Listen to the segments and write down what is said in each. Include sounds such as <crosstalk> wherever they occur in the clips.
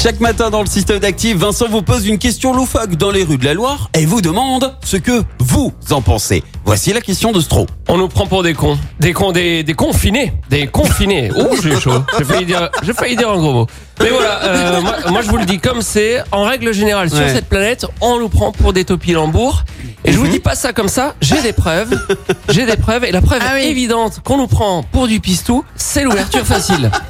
Chaque matin dans le système d'actifs, Vincent vous pose une question loufoque dans les rues de la Loire et vous demande ce que vous en pensez. Voici la question de Stro. On nous prend pour des cons. Des cons, des, des confinés. Des confinés. <laughs> Oh, j'ai chaud. J'ai failli dire, j'ai failli dire un gros mot. Mais voilà, euh, <laughs> moi, moi, je vous le dis comme c'est. En règle générale, sur Ouais. cette planète, on nous prend pour des topilambours. Et je vous dis pas ça comme ça, j'ai des preuves. J'ai des preuves. Et la preuve évidente qu'on nous prend pour du pistou, c'est l'ouverture facile. <laughs>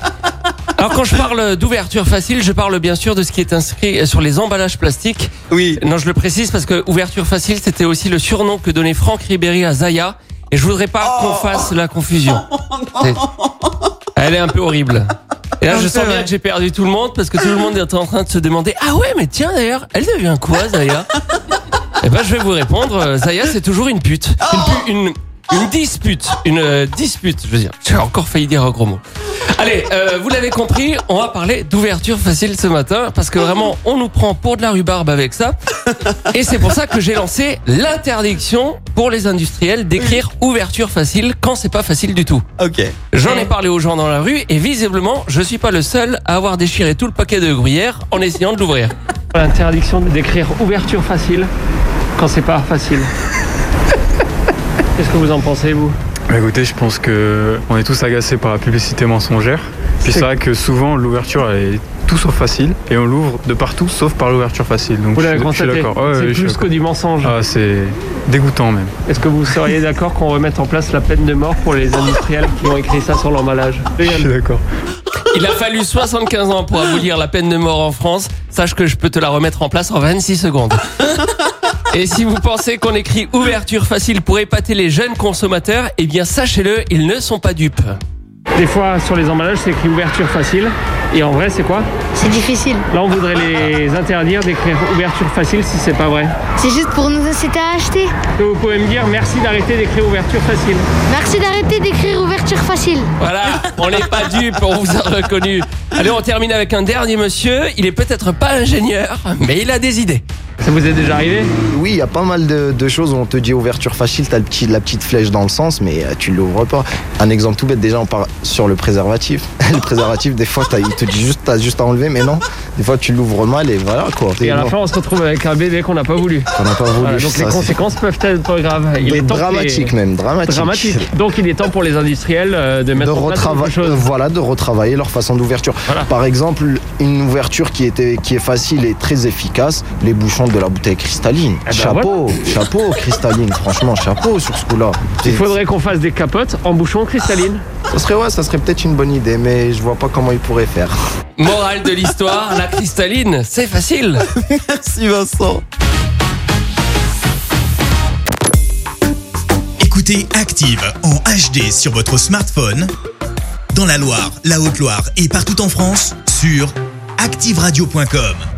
Alors quand je parle d'ouverture facile, je parle bien sûr de ce qui est inscrit sur les emballages plastiques. Oui. Non, je le précise parce que ouverture facile, c'était aussi le surnom que donnait Franck Ribéry à Zaya. Et je voudrais pas qu'on fasse la confusion. <laughs> C'est- Elle est un peu horrible. Et là, je sens bien que j'ai perdu tout le monde parce que tout le monde est en train de se demander Ah ouais, mais tiens d'ailleurs, elle devient quoi, Zaya? Eh ben, je vais vous répondre. euh, Zaya, c'est toujours une pute. Une, pu- une, une dispute. Une euh, dispute, je veux dire. J'ai encore failli dire un gros mot. Allez, euh, vous l'avez compris, on va parler d'ouverture facile ce matin parce que vraiment, on nous prend pour de la rhubarbe avec ça. Et c'est pour ça que j'ai lancé l'interdiction pour les industriels d'écrire ouverture facile quand c'est pas facile du tout. Ok. J'en ai parlé aux gens dans la rue et visiblement, je suis pas le seul à avoir déchiré tout le paquet de gruyère en essayant de l'ouvrir. L'interdiction d'écrire ouverture facile quand c'est pas facile. Qu'est-ce que vous en pensez, vous Bah, écoutez, je pense que on est tous agacés par la publicité mensongère. Puis c'est vrai que souvent l'ouverture est tout sauf facile et on l'ouvre de partout sauf par l'ouverture facile. Donc Vous je l'avez constaté d'accord. Ouais, ouais, C'est plus que du mensonge. Ah, c'est dégoûtant même. Est-ce que vous seriez d'accord qu'on remette en place la peine de mort pour les industriels qui ont écrit ça sur l'emballage Je suis d'accord. Il a fallu 75 ans pour abolir la peine de mort en France. Sache que je peux te la remettre en place en 26 secondes. <laughs> Et si vous pensez qu'on écrit ouverture facile pour épater les jeunes consommateurs, eh bien sachez-le, ils ne sont pas dupes. Des fois, sur les emballages, c'est écrit ouverture facile. Et en vrai, c'est quoi? C'est difficile. Là, on voudrait les <laughs> interdire d'écrire ouverture facile si c'est pas vrai. C'est juste pour nous inciter à acheter. Vous pouvez me dire merci d'arrêter d'écrire ouverture facile Merci d'arrêter d'écrire ouverture facile. Voilà, <laughs> on n'est pas dupes, on vous a reconnu. Allez, on termine avec un dernier monsieur. Il est peut-être pas ingénieur, mais il a des idées. Ça vous est déjà arrivé Oui, il y a pas mal de, de choses où on te dit ouverture facile, t'as petit, la petite flèche dans le sens, mais euh, tu l'ouvres pas. Un exemple tout bête, déjà on part sur le préservatif. <laughs> le préservatif, des fois, il te dit juste, t'as juste à enlever, mais non. Des fois, tu l'ouvres mal et voilà quoi. Et à la fin, on se retrouve avec un bébé qu'on n'a pas voulu. on n'a pas voulu. Voilà, donc ça, les conséquences peuvent être graves. Il est temps que les- dramatique même, dramatique. Dramatique. Donc il est temps pour les industriels euh, de de mettre en place chose. voilà de retravailler leur façon d'ouverture Voilà. par exemple une ouverture qui était qui est facile et très efficace les bouchons de la bouteille cristalline ben chapeau chapeau cristalline franchement chapeau sur ce coup là Il faudrait qu'on fasse des capotes en bouchon cristalline. ça serait ouais ça serait peut-être une bonne idée mais je vois pas comment ils pourraient faire Morale de l'histoire, la cristalline, c'est facile. Merci Vincent. Écoutez Active en HD sur votre smartphone, dans la Loire, la Haute-Loire et partout en France, sur activeradio.com.